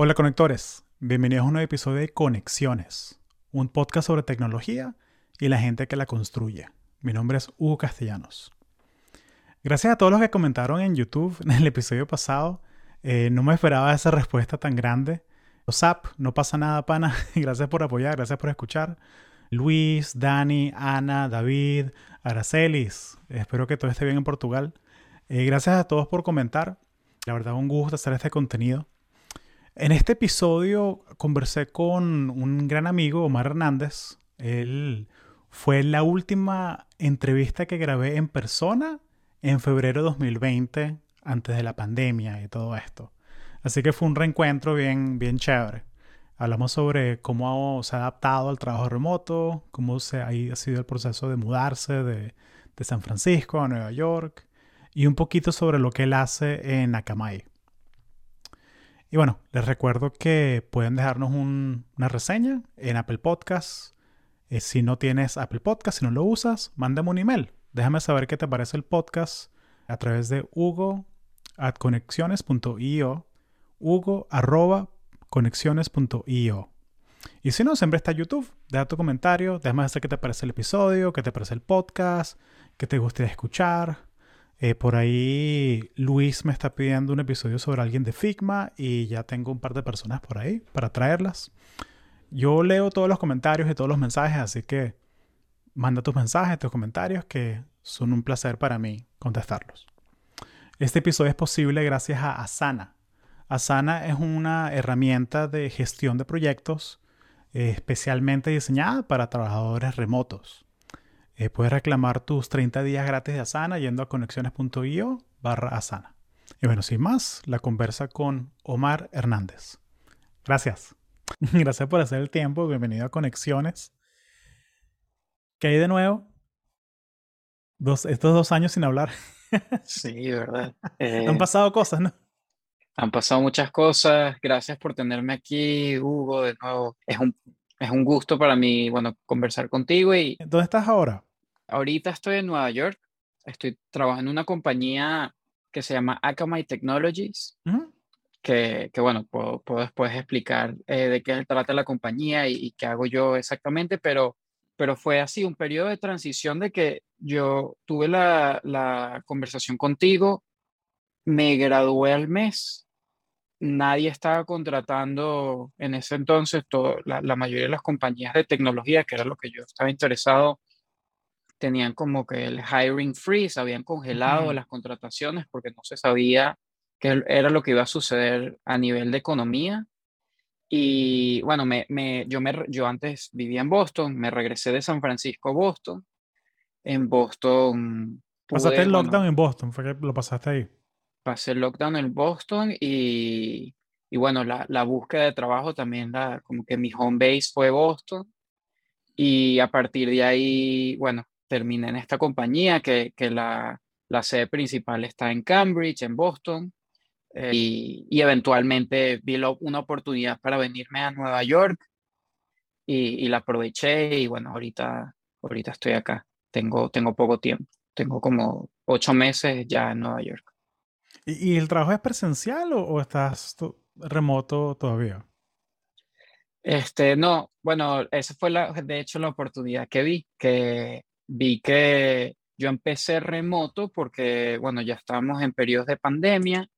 Hola conectores, bienvenidos a un nuevo episodio de Conexiones, un podcast sobre tecnología y la gente que la construye. Mi nombre es Hugo Castellanos. Gracias a todos los que comentaron en YouTube en el episodio pasado. Eh, no me esperaba esa respuesta tan grande. WhatsApp, no pasa nada, pana. gracias por apoyar, gracias por escuchar. Luis, Dani, Ana, David, Aracelis. Espero que todo esté bien en Portugal. Eh, gracias a todos por comentar. La verdad, un gusto hacer este contenido. En este episodio conversé con un gran amigo, Omar Hernández. Él fue la última entrevista que grabé en persona en febrero de 2020, antes de la pandemia y todo esto. Así que fue un reencuentro bien, bien chévere. Hablamos sobre cómo se ha adaptado al trabajo remoto, cómo se ha sido el proceso de mudarse de, de San Francisco a Nueva York y un poquito sobre lo que él hace en Akamai. Y bueno, les recuerdo que pueden dejarnos una reseña en Apple Podcasts. Eh, si no tienes Apple Podcasts, si no lo usas, mándame un email. Déjame saber qué te parece el podcast a través de hugo at conexiones.io hugo arroba conexiones.io y si no, siempre está YouTube. Deja tu comentario, déjame saber qué te parece el episodio, qué te parece el podcast, qué te gustaría escuchar. Eh, por ahí Luis me está pidiendo un episodio sobre alguien de Figma y ya tengo un par de personas por ahí para traerlas. Yo leo todos los comentarios y todos los mensajes, así que manda tus mensajes, tus comentarios, que son un placer para mí contestarlos. Este episodio es posible gracias a Asana. Asana es una herramienta de gestión de proyectos eh, especialmente diseñada para trabajadores remotos. Eh, puedes reclamar tus 30 días gratis de Asana yendo a conexiones.io barra Asana. Y bueno, sin más, la conversa con Omar Hernández. Gracias. Gracias por hacer el tiempo. Bienvenido a Conexiones. ¿Qué hay de nuevo? Dos, estos dos años sin hablar. Sí, verdad. Han eh, pasado cosas, ¿no? Han pasado muchas cosas. Gracias por tenerme aquí, Hugo, de nuevo. Es un, es un gusto para mí, bueno, conversar contigo. y ¿Dónde estás ahora? Ahorita estoy en Nueva York, estoy trabajando en una compañía que se llama Akamai Technologies, que, que, bueno, puedo, puedo después explicar eh, de qué trata la compañía y, qué hago yo exactamente, pero, pero fue así, un periodo de transición de que yo tuve la, la conversación contigo, me gradué al mes, nadie estaba contratando en ese entonces, todo, la, la, mayoría de las compañías de tecnología, que era lo que yo estaba interesado, tenían como que el hiring freeze, habían congelado las contrataciones porque no se sabía qué era lo que iba a suceder a nivel de economía. Y bueno, me, me, yo, me, yo antes vivía en Boston, me regresé de San Francisco a Boston. En Boston... pasaste el lockdown en Boston, fue que lo pasaste ahí. Pasé el lockdown en Boston y, y bueno, la, la, búsqueda de trabajo también, la, como que mi home base fue Boston. Y a partir de ahí, bueno, terminé en esta compañía que, que la, la, sede principal está en Cambridge, en Boston, eh, y, y, eventualmente vi una oportunidad para venirme a Nueva York y, y, la aproveché y bueno, ahorita, ahorita estoy acá. Tengo, tengo poco tiempo, tengo como ocho meses ya en Nueva York. ¿Y, el trabajo es presencial o, o estás remoto todavía? Este, no, bueno, esa fue la, de hecho la oportunidad que vi, que vi que yo empecé remoto porque, bueno, ya estábamos en periodos de pandemia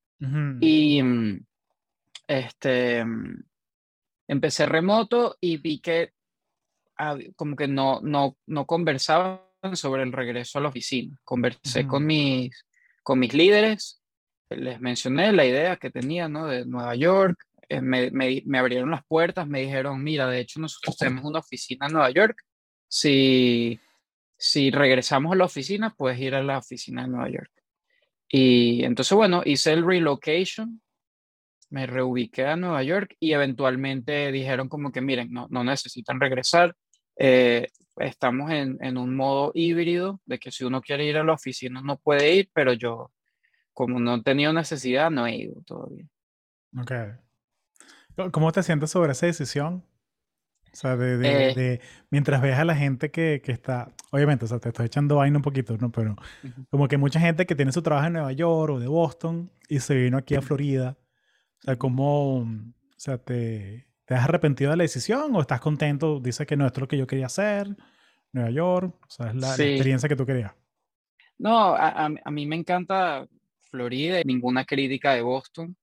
y mm, este, mm, empecé remoto y vi que como que no, no, no conversaban sobre el regreso a la oficina. Conversé con, mis, con mis líderes, les mencioné la idea que tenía, ¿no? De Nueva York, eh, me, me, me, abrieron las puertas, me dijeron, mira, de hecho nosotros tenemos una oficina en Nueva York, si si regresamos a la oficina, puedes ir a la oficina de Nueva York. Y entonces, bueno, hice el relocation, me reubiqué a Nueva York y eventualmente dijeron como que, miren, no, no necesitan regresar. Eh, estamos en, en, un modo híbrido de que si uno quiere ir a la oficina no puede ir, pero yo, como no he tenido necesidad, no he ido todavía. Ok. ¿Cómo te sientes sobre esa decisión? O sea, de, de, eh. mientras ves a la gente que, que, está, obviamente, o sea, te estoy echando vaina un poquito, ¿no? Pero como que mucha gente que tiene su trabajo en Nueva York o de Boston y se vino aquí a Florida. O sea, ¿cómo, O sea, ¿te, ¿te has arrepentido de la decisión o estás contento? Dices que no, esto es lo que yo quería hacer, Nueva York, o sea, es la, la experiencia que tú querías. No, a, a- a mí me encanta Florida, ninguna crítica de Boston,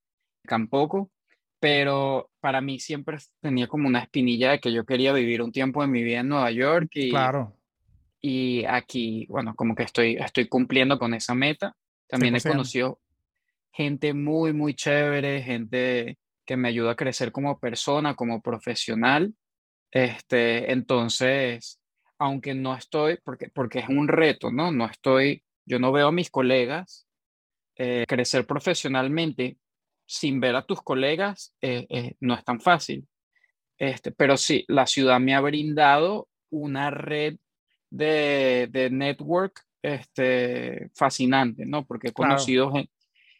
tampoco, pero para mí siempre tenía como una espinilla de que yo quería vivir un tiempo de mi vida en Nueva York y, Claro, y aquí, bueno, como que estoy, estoy cumpliendo con esa meta. También he 100%. conocido gente muy, muy chévere, gente que me ayuda a crecer como persona, como profesional. Este, entonces, aunque no estoy, porque, porque es un reto, ¿no? No estoy, yo no veo a mis colegas eh, crecer profesionalmente sin ver a tus colegas, eh, eh, no es tan fácil. Este, pero sí, la ciudad me ha brindado una red de, de network este, fascinante, ¿no? Porque he conocido gen-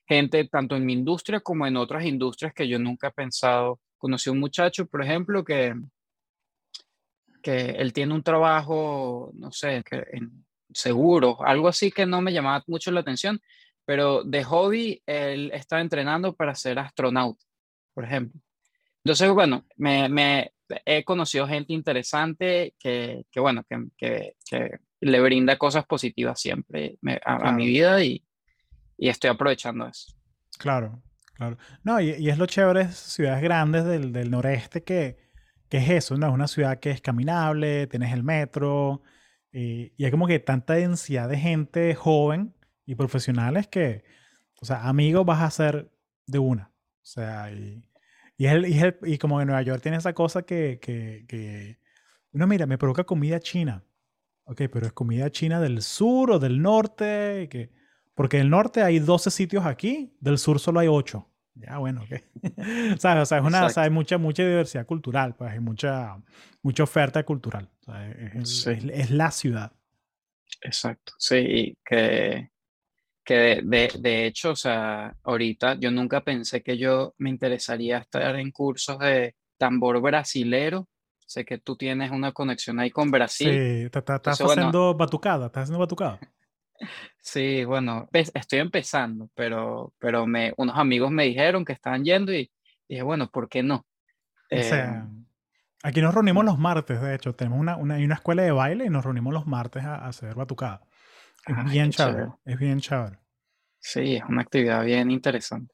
gente tanto en mi industria como en otras industrias que yo nunca he pensado. Conocí a un muchacho, por ejemplo, que, que él tiene un trabajo, no sé, que en seguros, algo así que no me llamaba mucho la atención, pero de hobby él estaba entrenando para ser astronauta, por ejemplo. Entonces, bueno, me, me- he conocido gente interesante que, que bueno, que, que- que le brinda cosas positivas siempre me- a, a mi vida y, y estoy aprovechando eso. Claro, claro. No, y, y es lo chévere de ciudades grandes del, del noreste que, que es eso, ¿no? Es una ciudad que es caminable, tienes el metro, y, y hay como que tanta densidad de gente joven y profesionales que, o sea, amigos vas a hacer de una. O sea, y, y, es el- y, es el- y como en Nueva York tiene esa cosa que, que, que, uno mira, me provoca comida china. Ok, pero es comida china del sur o del norte, y que... Porque del norte hay 12 sitios aquí, del sur solo hay 8. Ya, bueno, ok. ¿Sabes? O sea, es una, o sea, hay mucha, mucha diversidad cultural, pues hay mucha, mucha oferta cultural. O sea, es, Sí. es- es la ciudad. Exacto, sí, que, que de, de- de hecho, o sea, ahorita yo nunca pensé que yo me interesaría estar en cursos de tambor brasilero. Sé que tú tienes una conexión ahí con Brasil. Sí, estás bueno, haciendo batucada, estás haciendo batucada. sí, bueno, estoy empezando, pero, pero me, unos amigos me dijeron que estaban yendo y dije, bueno, ¿por qué no? O sea, aquí nos reunimos los martes, de hecho. Tenemos una, una, hay una escuela de baile y nos reunimos los martes a, a hacer batucada. Es bien chévere, chévere. es bien chévere. Sí, es una actividad bien interesante.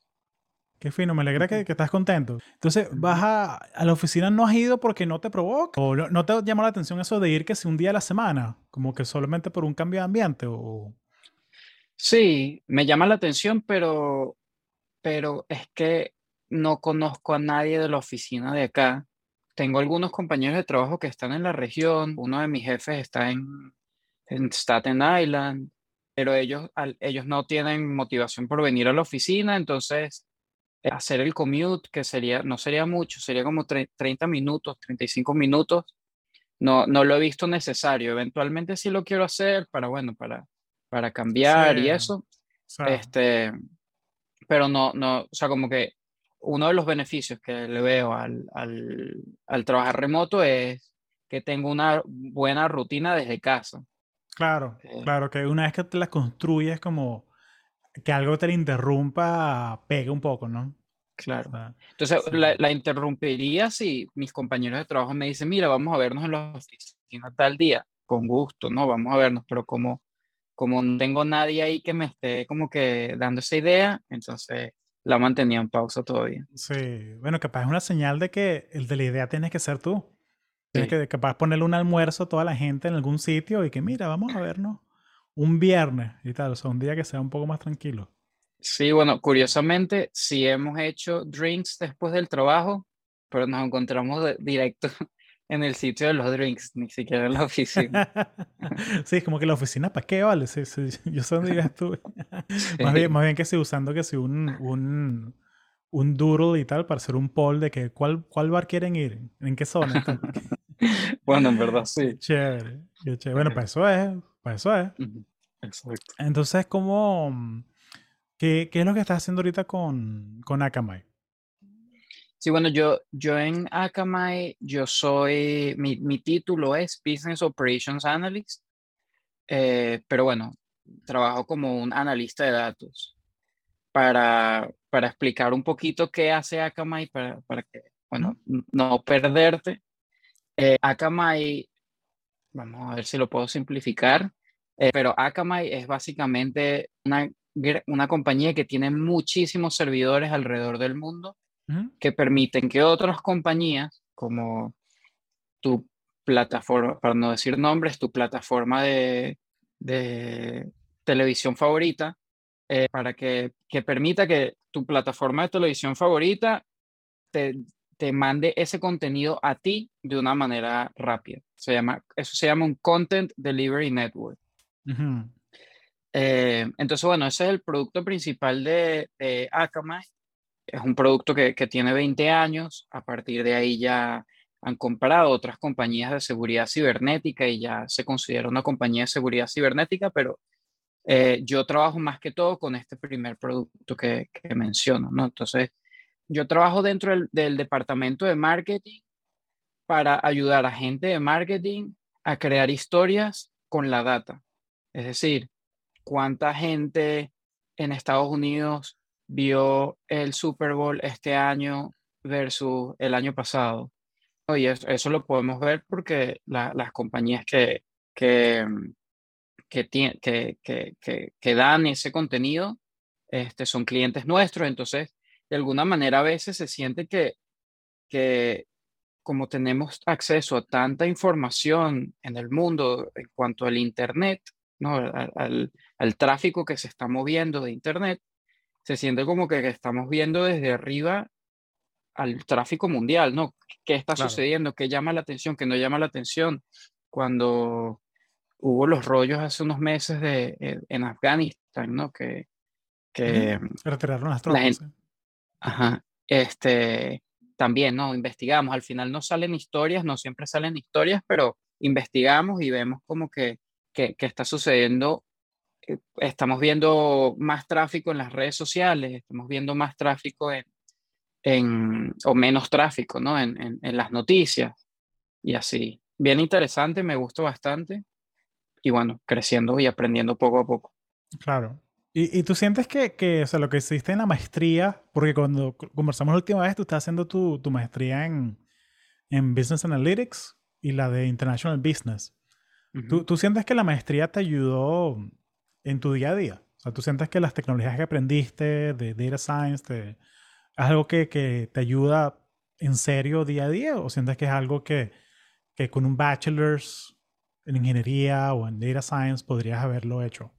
Qué fino, me alegra que, estás contento. Entonces, ¿vas a, a la oficina no has ido porque no te provoca? ¿O no, no te llama la atención eso de ir que si un día a la semana? Como que solamente por un cambio de ambiente o... Sí, me llama la atención, pero, pero es que no conozco a nadie de la oficina de acá. Tengo algunos compañeros de trabajo que están en la región. Uno de mis jefes está en, en Staten Island, pero ellos, al- ellos no tienen motivación por venir a la oficina, entonces eh, hacer el commute, que sería, no sería mucho, sería como tre- 30 minutos, 35 minutos, no, no lo he visto necesario. Eventualmente sí lo quiero hacer para, bueno, para, para Sí, cambiar y o eso, sea, este, pero no, no, o sea, como que uno de los beneficios que le veo al, al, al trabajar remoto es que tengo una buena rutina desde casa. Claro, Eh, claro, que una vez que te la construyes como que algo te la interrumpa, pega un poco, ¿no? O claro. sea, Entonces, sí. la, la interrumpiría si mis compañeros de trabajo me dicen, mira, vamos a vernos en la oficina tal día. Con gusto, ¿no? Vamos a vernos, pero como, como no tengo nadie ahí que me esté como que dando esa idea, entonces la mantenía en pausa todavía. Sí, bueno, capaz es una señal de que el de la idea tienes que ser tú. Tienes que capaz ponerle un almuerzo a toda la gente en algún sitio y que mira, vamos a vernos un viernes y tal, o sea, un día que sea un poco más tranquilo. sí, bueno, curiosamente, sí hemos hecho drinks después del trabajo, pero nos encontramos de- directo en el sitio de los drinks, ni siquiera en la oficina. Sí, es como que la oficina, ¿para qué vale? Sí, sí, yo sé dónde vives tú. Más bien, más bien que sí, usando que sí un, un, un doodle y tal para hacer un poll de que cuál, cuál bar quieren ir, en qué zona. bueno, en verdad sí. chévere, qué chévere. Bueno, para eso es, para eso es. Exacto. Entonces, ¿cómo, qué, qué es lo que estás haciendo ahorita con, con Akamai? Sí, bueno, yo, yo en Akamai, yo soy, mi, mi título es Business Operations Analyst, eh, pero bueno, trabajo como un analista de datos para, para explicar un poquito qué hace Akamai para, para que bueno, no perderte. Eh, Akamai, vamos a ver si lo puedo simplificar, eh, pero Akamai es básicamente una, una compañía que tiene muchísimos servidores alrededor del mundo que permiten que otras compañías, como tu plataforma, para no decir nombres, tu plataforma de, de televisión favorita, eh, para que, que, permita que tu plataforma de televisión favorita te, te, mande ese contenido a ti de una manera rápida. Se llama, eso se llama un Content Delivery Network. Eh, entonces, bueno, ese es el producto principal de, de Akamai. Es un producto que, que, tiene 20 años. A partir de ahí ya han comprado otras compañías de seguridad cibernética y ya se considera una compañía de seguridad cibernética, pero eh, yo trabajo más que todo con este primer producto que, que menciono, ¿no? Entonces, yo trabajo dentro del, del, departamento de marketing para ayudar a gente de marketing a crear historias con la data. Es decir, cuánta gente en Estados Unidos vio el Super Bowl este año versus el año pasado. Y eso, eso lo podemos ver porque la, las compañías que, que, que, que, que, dan ese contenido este, son clientes nuestros, entonces de alguna manera a veces se siente que, que como tenemos acceso a tanta información en el mundo en cuanto al Internet, ¿no? al, al, tráfico que se está moviendo de Internet, se siente como que estamos viendo desde arriba al tráfico mundial, ¿no? ¿Qué está sucediendo? ¿Qué llama la atención? ¿Qué no llama la atención? Cuando hubo los rollos hace unos meses de, eh, en Afganistán, ¿no? Que, que retiraron las tropas. Ajá. Este, también, ¿no? Investigamos. Al final no salen historias, no siempre salen historias, pero investigamos y vemos como que, que, que está sucediendo. Eh, estamos viendo más tráfico en las redes sociales, estamos viendo más tráfico en, en, o menos tráfico, ¿no? En, en, en, las noticias y así. Bien interesante, me gustó bastante y bueno, creciendo y aprendiendo poco a poco. Claro. ¿Y, y tú sientes que, que, o sea, lo que hiciste en la maestría, porque cuando conversamos la última vez, tú estás haciendo tu, tu maestría en, en Business Analytics y la de International Business. Uh -huh. ¿Tú, ¿Tú sientes que la maestría te ayudó en tu día a día? O sea, ¿tú sientes que las tecnologías que aprendiste de Data Science te, ¿Es algo que, que, te ayuda en serio día a día o sientes que es algo que, que con un bachelor's en ingeniería o en data science podrías haberlo hecho?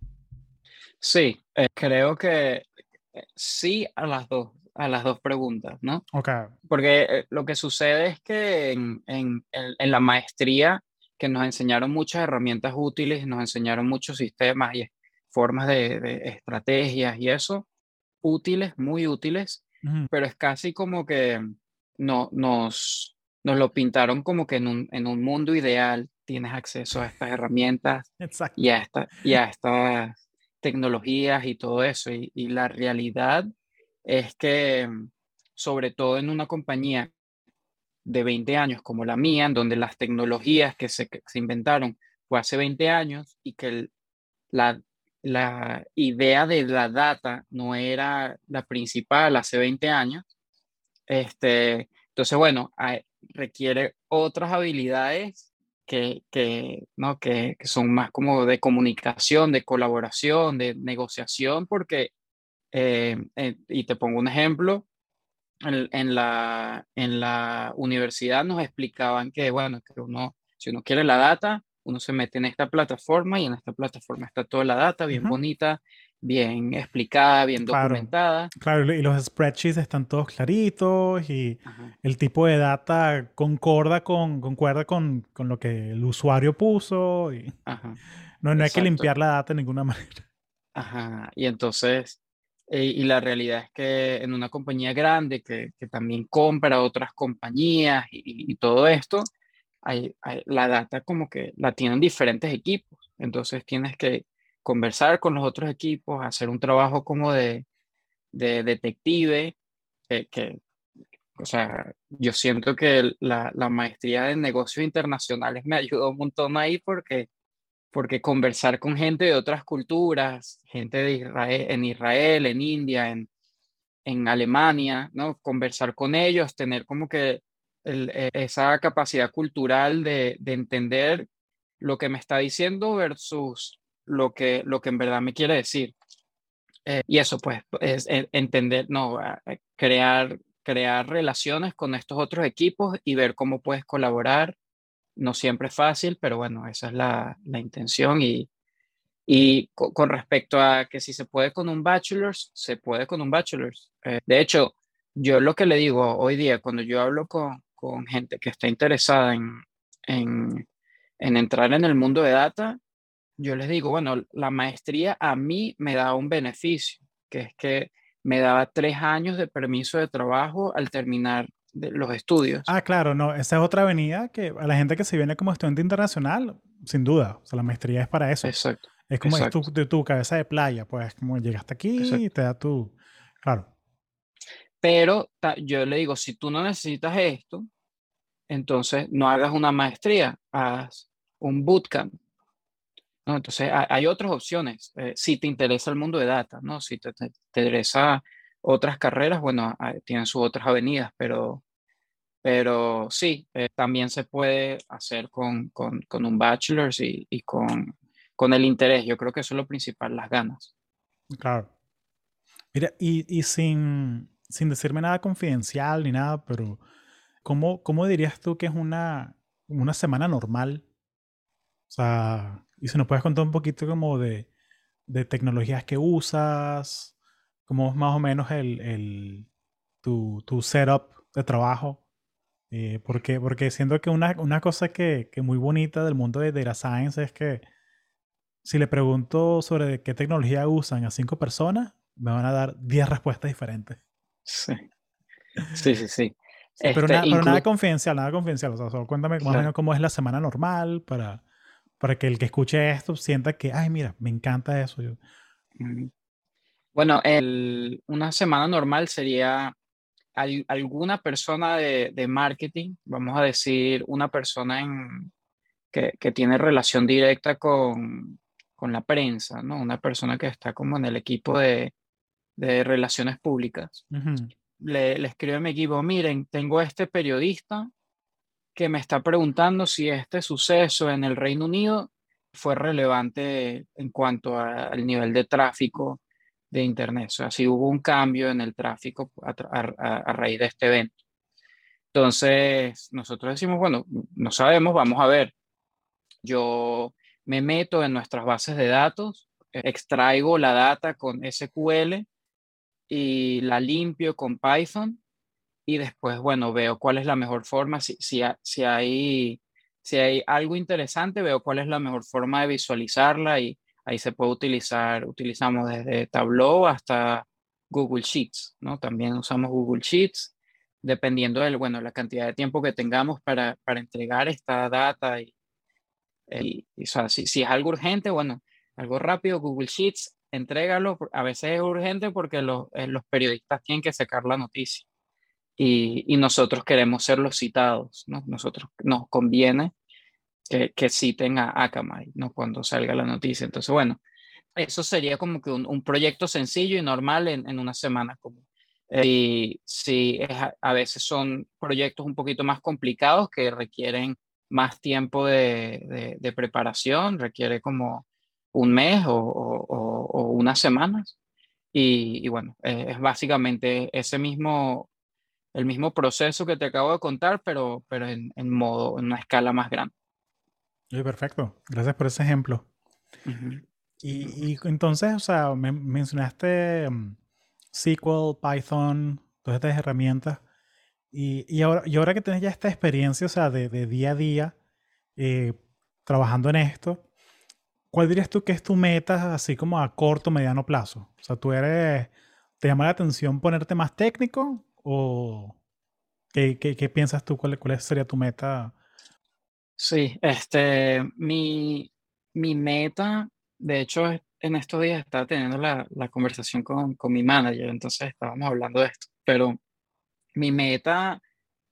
Sí, eh, creo que eh, sí a las dos, a las dos preguntas, ¿no? Ok. Porque eh, lo que sucede es que en, en, en, la maestría que nos enseñaron muchas herramientas útiles, nos enseñaron muchos sistemas y formas de, de estrategias y eso, útiles, muy útiles, pero es casi como que no, nos, nos lo pintaron como que en un, en un mundo ideal tienes acceso a estas herramientas Exacto. y a, esta, y a estas tecnologías y todo eso. Y, la realidad es que, sobre todo en una compañía de 20 años como la mía, en donde las tecnologías que se, se inventaron fue hace 20 años y que la la idea de la data no era la principal hace 20 años. Este, entonces, bueno, hay, requiere otras habilidades que, que, ¿no? que, que, son más como de comunicación, de colaboración, de negociación, porque, eh, eh, y te pongo un ejemplo, en, en, la, en la universidad nos explicaban que, bueno, que uno, si uno quiere la data, uno se mete en esta plataforma y en esta plataforma está toda la data bien uh -huh. bonita, bien explicada, bien claro, documentada. Claro, y los spreadsheets están todos claritos y Ajá. el tipo de data concorda con, concuerda con, con lo que el usuario puso. Y Ajá. No, no hay que limpiar la data de ninguna manera. Ajá, y entonces, eh, y la realidad es que en una compañía grande que, que también compra otras compañías y, y todo esto, hay, hay, la data como que la tienen diferentes equipos, entonces tienes que conversar con los otros equipos, hacer un trabajo como de, de detective, que, que, o sea, yo siento que la, la, maestría de negocios internacionales me ayudó un montón ahí porque, porque conversar con gente de otras culturas, gente de Israel, en Israel, en India, en, en Alemania, ¿no? Conversar con ellos, tener como que e, esa capacidad cultural de, entender lo que me está diciendo versus lo que, lo que en verdad me quiere decir. Eh, y eso, pues, es entender, no, crear, crear relaciones con estos otros equipos y ver cómo puedes colaborar. No siempre es fácil, pero bueno, esa es la, la intención. Y, y con, respecto a que si se puede con un bachelor's, se puede con un bachelor's. Eh, de hecho, yo lo que le digo hoy día, cuando yo hablo con, con gente que está interesada en, en, en entrar en el mundo de data, yo les digo, bueno, la maestría a mí me da un beneficio, que es que me daba tres años de permiso de trabajo al terminar de los estudios. Ah, claro, no, esa es otra avenida que a la gente que se viene como estudiante internacional, sin duda, o sea, la maestría es para eso. Exacto. Es como es tu, de tu cabeza de playa, pues como llegaste aquí y te da tu, claro. Pero yo le digo, si tú no necesitas esto, entonces no hagas una maestría, haz un bootcamp. ¿No? Entonces hay, otras opciones. Eh, si te interesa el mundo de data, ¿no? si te, te, interesa otras carreras, bueno, tienen sus otras avenidas, pero, pero sí, eh, también se puede hacer con, con, con un bachelor's y, y, con, con el interés. Yo creo que eso es lo principal, las ganas. Claro. Mira, y, y sin, sin decirme nada confidencial ni nada, pero ¿cómo, cómo dirías tú que es una, una semana normal? O sea, y si nos puedes contar un poquito como de, de tecnologías que usas, cómo es más o menos el, el tu, tu, setup de trabajo. Eh, porque, porque siento que una, una cosa que, que muy bonita del mundo de Data Science es que si le pregunto sobre qué tecnología usan a cinco personas, me van a dar diez respuestas diferentes. Sí. Sí, sí, sí. pero, nada, pero, nada, confidencial, nada confidencial. O sea, solo cuéntame más o menos cómo es la semana normal para, para que el que escuche esto sienta que, ay, mira, me encanta eso. Bueno, el, una semana normal sería alguna persona de, de, marketing, vamos a decir, una persona en, que, que tiene relación directa con, con la prensa, ¿no? Una persona que está como en el equipo de, de relaciones públicas. le, le escribo a mi equipo, miren, tengo este periodista que me está preguntando si este suceso en el Reino Unido fue relevante en cuanto al nivel de tráfico de Internet. O sea, si hubo un cambio en el tráfico a, a, raíz de este evento. Entonces, nosotros decimos, bueno, no sabemos, vamos a ver. Yo me meto en nuestras bases de datos, extraigo la data con SQL y la limpio con Python y después, bueno, veo cuál es la mejor forma, si, si, si, hay, si hay algo interesante, veo cuál es la mejor forma de visualizarla y ahí se puede utilizar, utilizamos desde Tableau hasta Google Sheets, ¿no? También usamos Google Sheets, dependiendo de, bueno, la cantidad de tiempo que tengamos para, para entregar esta data y, y, o sea, si, si, es algo urgente, bueno, algo rápido, Google Sheets, entrégalo. A veces es urgente porque los, eh, los periodistas tienen que sacar la noticia y, y, nosotros queremos ser los citados, ¿no? Nosotros nos conviene que, que citen a Akamai, ¿no? Cuando salga la noticia. Entonces, bueno, eso sería como que un, un proyecto sencillo y normal en, en una semana común. Eh, y si es, a veces son proyectos un poquito más complicados que requieren más tiempo de, de, preparación, requiere como un mes o, o, o unas semanas. Y, y bueno, eh, es básicamente ese mismo, el mismo proceso que te acabo de contar, pero, pero en, en modo, en una escala más grande. Sí, perfecto. Gracias por ese ejemplo. y, y, entonces, o sea, me mencionaste um, SQL, Python, todas estas herramientas. Y, y, ahora, y ahora que tienes ya esta experiencia, o sea, de, de día a día, eh, trabajando en esto, ¿cuál dirías tú que es tu meta así como a corto, mediano plazo? O sea, tú eres, ¿te llama la atención ponerte más técnico o qué, qué, qué piensas tú? ¿Cuál, ¿Cuál sería tu meta? Sí, este, mi, mi meta, de hecho, en estos días estaba teniendo la, la conversación con, con mi manager, entonces estábamos hablando de esto, pero mi meta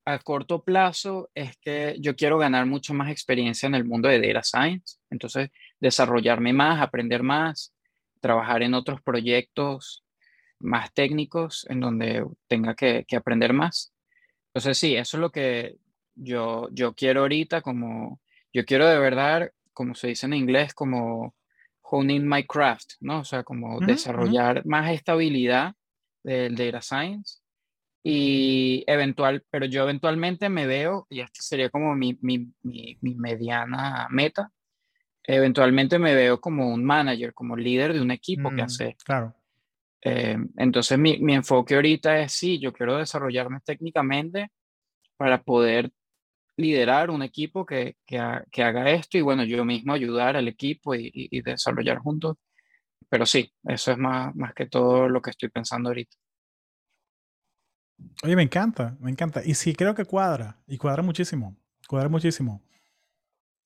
a corto plazo es que yo quiero ganar mucho más experiencia en el mundo de data science, entonces desarrollarme más, aprender más, trabajar en otros proyectos más técnicos en donde tenga que, que, aprender más. Entonces sí, eso es lo que yo, yo quiero ahorita, como yo quiero de verdad, como se dice en inglés, como honing my craft, ¿no? O sea, como desarrollar más estabilidad del data science y eventual, pero yo eventualmente me veo, y esta sería como mi, mi, mi, mi, mediana meta, eventualmente me veo como un manager, como líder de un equipo que mm, hace. Claro. Eh, entonces mi, mi, enfoque ahorita es, sí, yo quiero desarrollarme técnicamente para poder liderar un equipo que, que, que haga esto y bueno, yo mismo ayudar al equipo y, y, y desarrollar juntos. Pero sí, eso es más, más que todo lo que estoy pensando ahorita. Oye, me encanta, me encanta. Y sí, creo que cuadra, y cuadra muchísimo, cuadra muchísimo.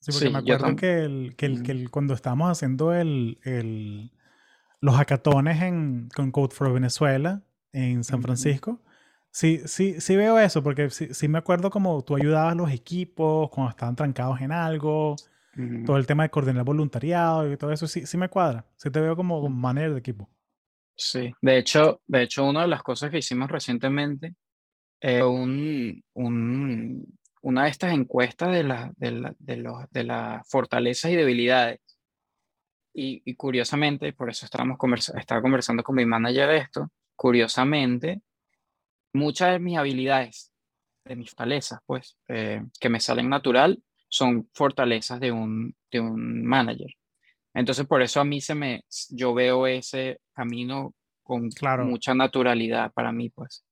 Sí, porque me acuerdo que, el, que, el, que el, cuando estábamos haciendo el, el, los hackatones en, con Code for Venezuela en San Francisco, sí, sí, sí veo eso, porque sí, sí, me acuerdo como tú ayudabas a los equipos cuando estaban trancados en algo, todo el tema de coordinar voluntariado y todo eso, sí, sí me cuadra. Sí te veo como un manager de equipo. Sí, de hecho, de hecho, una de las cosas que hicimos recientemente, eh, un, un, una de estas encuestas de, la, de, la, de, los, de las fortalezas y debilidades. Y, y curiosamente, por eso estábamos conversa estaba conversando con mi manager de esto, curiosamente, muchas de mis habilidades, de mis fortalezas, pues, eh, que me salen natural, son fortalezas de un, de un manager. Entonces, por eso a mí se me, yo veo ese camino con claro. mucha naturalidad para mí, pues.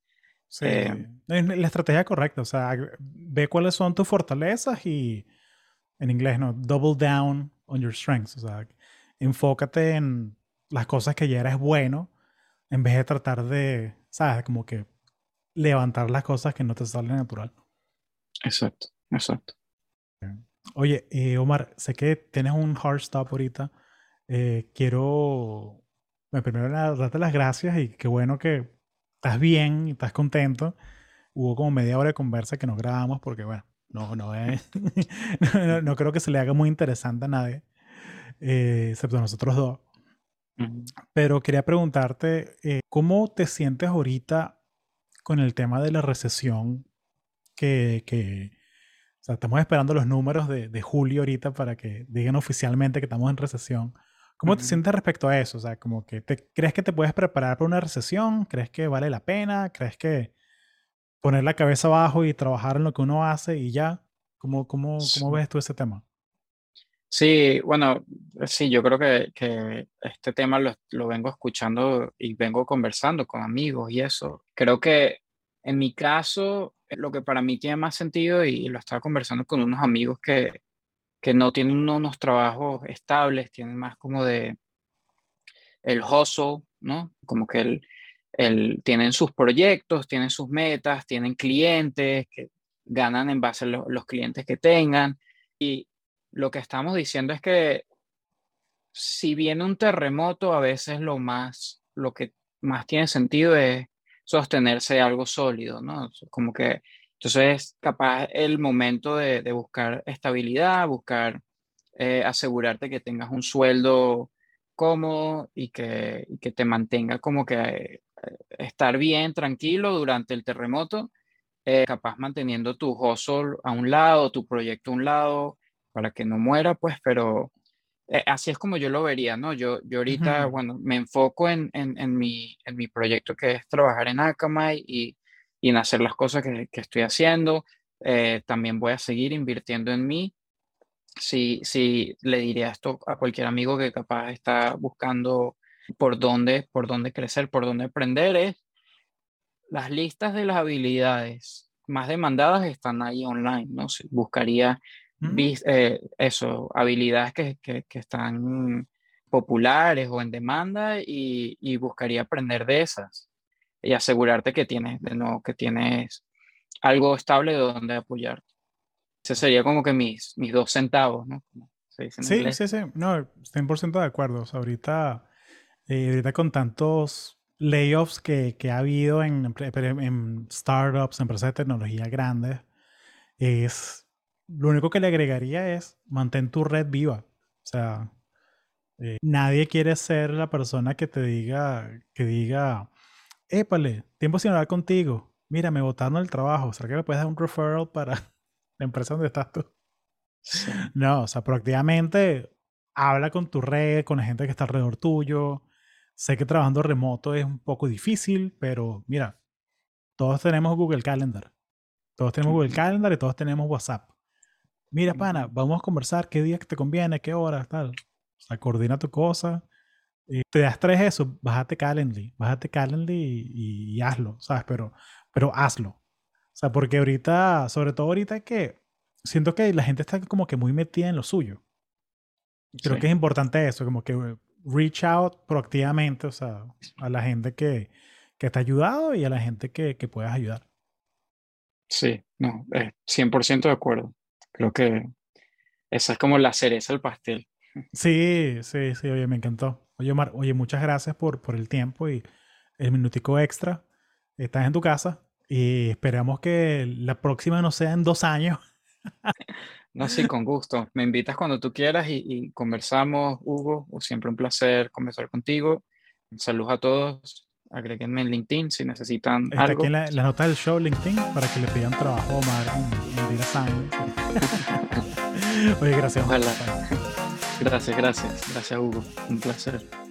Sí, eh, la estrategia correcta, o sea, ve cuáles son tus fortalezas y en inglés, ¿no? Double down on your strengths, o sea, enfócate en las cosas que ya eres bueno en vez de tratar de, ¿sabes? Como que levantar las cosas que no te salen natural. Exacto, exacto. Oye, eh, Omar, sé que tienes un hard stop ahorita. Eh, quiero, bueno, primero darte las gracias y qué bueno que estás bien y estás contento. Hubo como media hora de conversa que no grabamos porque, bueno, no, no, es, no, no, creo que se le haga muy interesante a nadie, eh, excepto nosotros dos. Uh -huh. Pero quería preguntarte, eh, ¿cómo te sientes ahorita con el tema de la recesión que, que o sea, estamos esperando los números de, de, julio ahorita para que digan oficialmente que estamos en recesión. ¿Cómo uh -huh. te sientes respecto a eso? O sea, como que te, ¿crees que te puedes preparar para una recesión? ¿Crees que vale la pena? ¿Crees que poner la cabeza abajo y trabajar en lo que uno hace y ya? ¿Cómo, cómo, sí. cómo ves tú ese tema? Sí, bueno, sí, yo creo que, que este tema lo, lo, vengo escuchando y vengo conversando con amigos y eso. Creo que en mi caso, lo que para mí tiene más sentido, y lo estaba conversando con unos amigos que, que no tienen unos trabajos estables, tienen más como de el hustle, ¿no? Como que el, el, tienen sus proyectos, tienen sus metas, tienen clientes que ganan en base a lo, los clientes que tengan. Y lo que estamos diciendo es que si viene un terremoto, a veces lo más, lo que más tiene sentido es sostenerse algo sólido, ¿no? Como que entonces capaz el momento de, buscar estabilidad, buscar eh, asegurarte que tengas un sueldo cómodo y que, que te mantenga como que eh, estar bien, tranquilo durante el terremoto, eh, capaz manteniendo tu hustle a un lado, tu proyecto a un lado, para que no muera, pues, pero eh, así es como yo lo vería, ¿no? Yo, yo ahorita, uh -huh. bueno, me enfoco en, en, en, mi, en mi proyecto que es trabajar en Akamai y, y en hacer las cosas que, que estoy haciendo. Eh, también voy a seguir invirtiendo en mí. Si, si le diría esto a cualquier amigo que capaz está buscando por dónde, por dónde crecer, por dónde aprender, es las listas de las habilidades más demandadas están ahí online, ¿no? Buscaría eh, eso, habilidades que, que, que, están populares o en demanda y, y, buscaría aprender de esas y asegurarte que tienes, de nuevo, que tienes algo estable de donde apoyarte. Ese sería como que mis, mis dos centavos, ¿no? sí, sí, sí, no, 100% de acuerdo. O sea, ahorita, eh, ahorita con tantos layoffs que, que ha habido en, en startups, empresas de tecnología grandes, es lo único que le agregaría es mantén tu red viva. O sea, eh, nadie quiere ser la persona que te diga, que diga, épale, tiempo sin hablar contigo. Mira, me botaron el trabajo. ¿Será que me puedes dar un referral para la empresa donde estás tú? No, o sea, proactivamente habla con tu red, con la gente que está alrededor tuyo. Sé que trabajando remoto es un poco difícil, pero mira, todos tenemos Google Calendar. Todos tenemos Google Calendar y todos tenemos WhatsApp. Mira, pana, vamos a conversar qué día te conviene, qué hora, tal. O sea, coordina tu cosa. Y te das tres eso, bájate Calendly, bájate Calendly y, y, hazlo, ¿sabes? Pero, pero hazlo. O sea, porque ahorita, sobre todo ahorita que siento que la gente está como que muy metida en lo suyo. Creo que es importante eso, como que reach out proactivamente, o sea, a la gente que, que te ha ayudado y a la gente que, que puedas ayudar. Sí, no, 100% de acuerdo. Creo que esa es como la cereza del pastel. Sí, sí, sí, oye, me encantó. Oye, Omar, oye, muchas gracias por, por el tiempo y el minutico extra. Estás en tu casa y esperamos que la próxima no sea en dos años. No, sí, con gusto. Me invitas cuando tú quieras y, conversamos, Hugo. Siempre un placer conversar contigo. Saludos a todos. Agréguenme en LinkedIn si necesitan Está algo. aquí en la, la, nota del show LinkedIn para que le pidan trabajo a Omar en, en Oye, gracias. Ojalá. Gracias, gracias. Gracias, Hugo. Un placer.